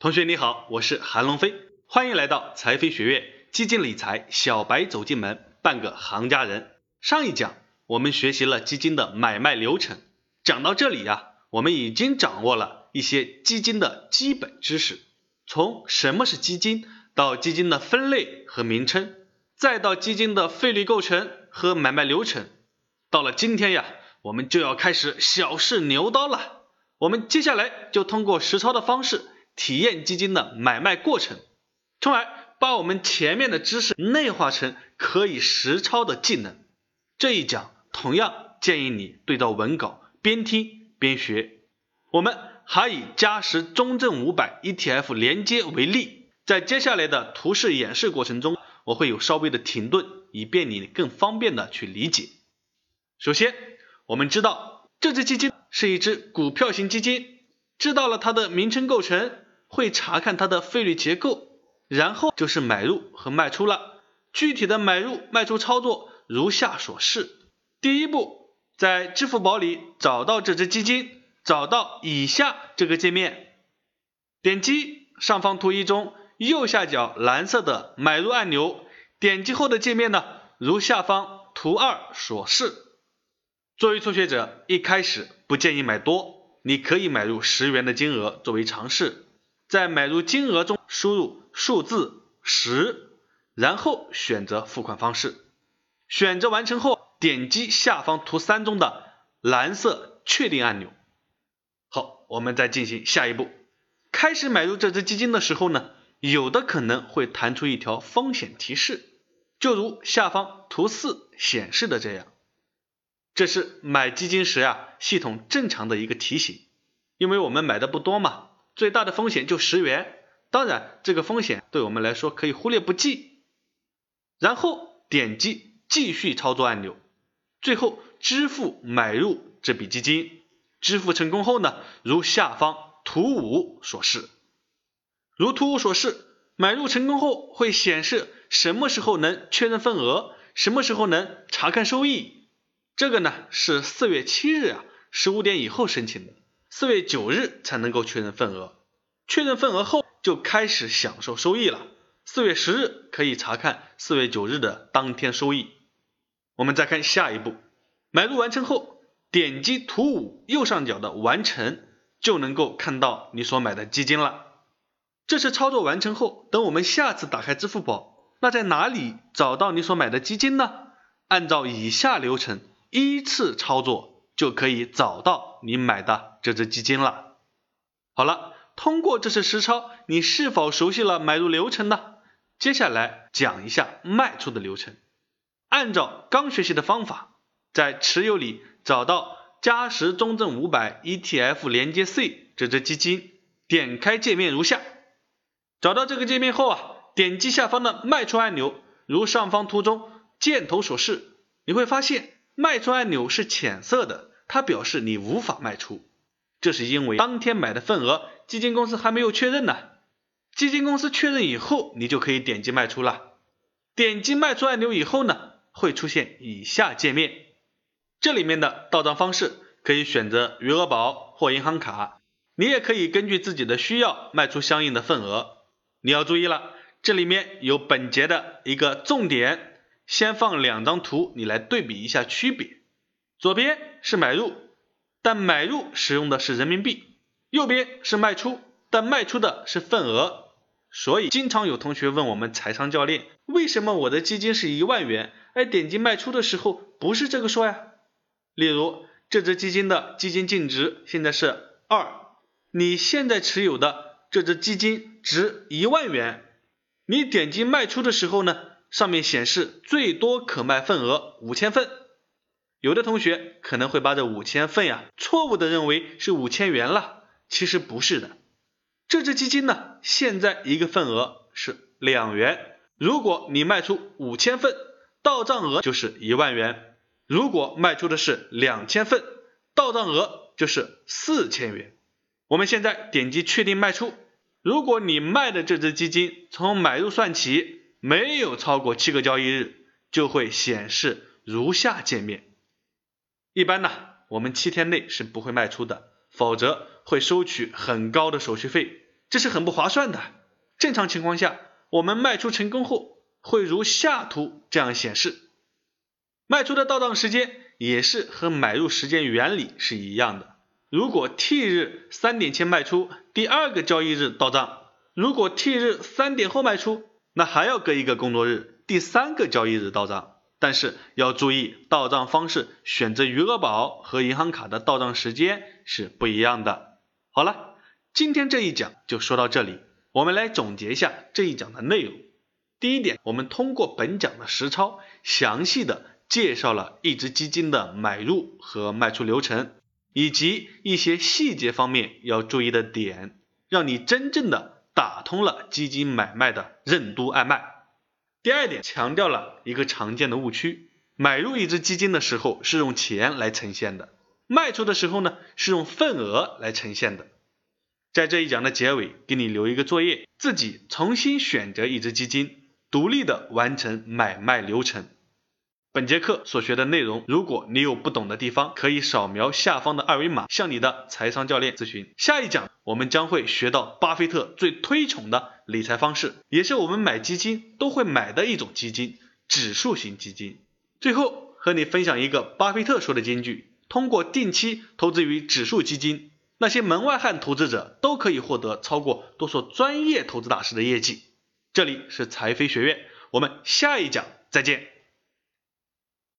同学你好，我是韩龙飞，欢迎来到财飞学院基金理财小白走进门，半个行家人。上一讲我们学习了基金的买卖流程，讲到这里呀，我们已经掌握了一些基金的基本知识，从什么是基金到基金的分类和名称，再到基金的费率构成和买卖流程，到了今天呀，我们就要开始小试牛刀了。我们接下来就通过实操的方式体验基金的买卖过程，从而把我们前面的知识内化成可以实操的技能。这一讲同样建议你对照文稿，边听边学。我们还以嘉实中证五百 ETF 连接为例，在接下来的图示演示过程中，我会有稍微的停顿，以便你更方便的去理解。首先，我们知道这只基金。是一只股票型基金，知道了它的名称构成，会查看它的费率结构，然后就是买入和卖出了。具体的买入卖出操作如下所示：第一步，在支付宝里找到这只基金，找到以下这个界面，点击上方图一中右下角蓝色的买入按钮，点击后的界面呢，如下方图二所示。作为初学者，一开始不建议买多，你可以买入十元的金额作为尝试，在买入金额中输入数字十，然后选择付款方式。选择完成后，点击下方图三中的蓝色确定按钮。好，我们再进行下一步。开始买入这只基金的时候呢，有的可能会弹出一条风险提示，就如下方图四显示的这样。这是买基金时啊，系统正常的一个提醒，因为我们买的不多嘛，最大的风险就十元，当然这个风险对我们来说可以忽略不计。然后点击继续操作按钮，最后支付买入这笔基金，支付成功后呢，如下方图五所示，如图五所示，买入成功后会显示什么时候能确认份额，什么时候能查看收益。这个呢是四月七日啊十五点以后申请的，四月九日才能够确认份额，确认份额后就开始享受收益了。四月十日可以查看四月九日的当天收益。我们再看下一步，买入完成后，点击图五右上角的完成，就能够看到你所买的基金了。这是操作完成后，等我们下次打开支付宝，那在哪里找到你所买的基金呢？按照以下流程。依次操作就可以找到你买的这只基金了。好了，通过这次实操，你是否熟悉了买入流程呢？接下来讲一下卖出的流程。按照刚学习的方法，在持有里找到嘉实中证五百 ETF 连接 C 这只基金，点开界面如下。找到这个界面后啊，点击下方的卖出按钮，如上方图中箭头所示，你会发现。卖出按钮是浅色的，它表示你无法卖出，这是因为当天买的份额基金公司还没有确认呢。基金公司确认以后，你就可以点击卖出了。点击卖出按钮以后呢，会出现以下界面，这里面的到账方式可以选择余额宝或银行卡，你也可以根据自己的需要卖出相应的份额。你要注意了，这里面有本节的一个重点。先放两张图，你来对比一下区别。左边是买入，但买入使用的是人民币；右边是卖出，但卖出的是份额。所以经常有同学问我们财商教练，为什么我的基金是一万元，哎点击卖出的时候不是这个数呀？例如这只基金的基金净值现在是二，你现在持有的这只基金值一万元，你点击卖出的时候呢？上面显示最多可卖份额五千份，有的同学可能会把这五千份呀错误的认为是五千元了，其实不是的。这只基金呢，现在一个份额是两元，如果你卖出五千份，到账额就是一万元；如果卖出的是两千份，到账额就是四千元。我们现在点击确定卖出，如果你卖的这只基金从买入算起。没有超过七个交易日，就会显示如下界面。一般呢，我们七天内是不会卖出的，否则会收取很高的手续费。这是很不划算的。正常情况下，我们卖出成功后会如下图这样显示，卖出的到账时间也是和买入时间原理是一样的。如果 T 日三点前卖出，第二个交易日到账；如果 T 日三点后卖出，那还要隔一个工作日，第三个交易日到账。但是要注意，到账方式选择余额宝和银行卡的到账时间是不一样的。好了，今天这一讲就说到这里，我们来总结一下这一讲的内容。第一点，我们通过本讲的实操，详细的介绍了一只基金的买入和卖出流程。以及一些细节方面要注意的点，让你真正的打通了基金买卖的任督二脉。第二点，强调了一个常见的误区：买入一只基金的时候是用钱来呈现的，卖出的时候呢是用份额来呈现的。在这一讲的结尾，给你留一个作业，自己重新选择一只基金，独立的完成买卖流程。本节课所学的内容，如果你有不懂的地方，可以扫描下方的二维码向你的财商教练咨询。下一讲我们将会学到巴菲特最推崇的理财方式，也是我们买基金都会买的一种基金——指数型基金。最后和你分享一个巴菲特说的金句：通过定期投资于指数基金，那些门外汉投资者都可以获得超过多数专业投资大师的业绩。这里是财飞学院，我们下一讲再见。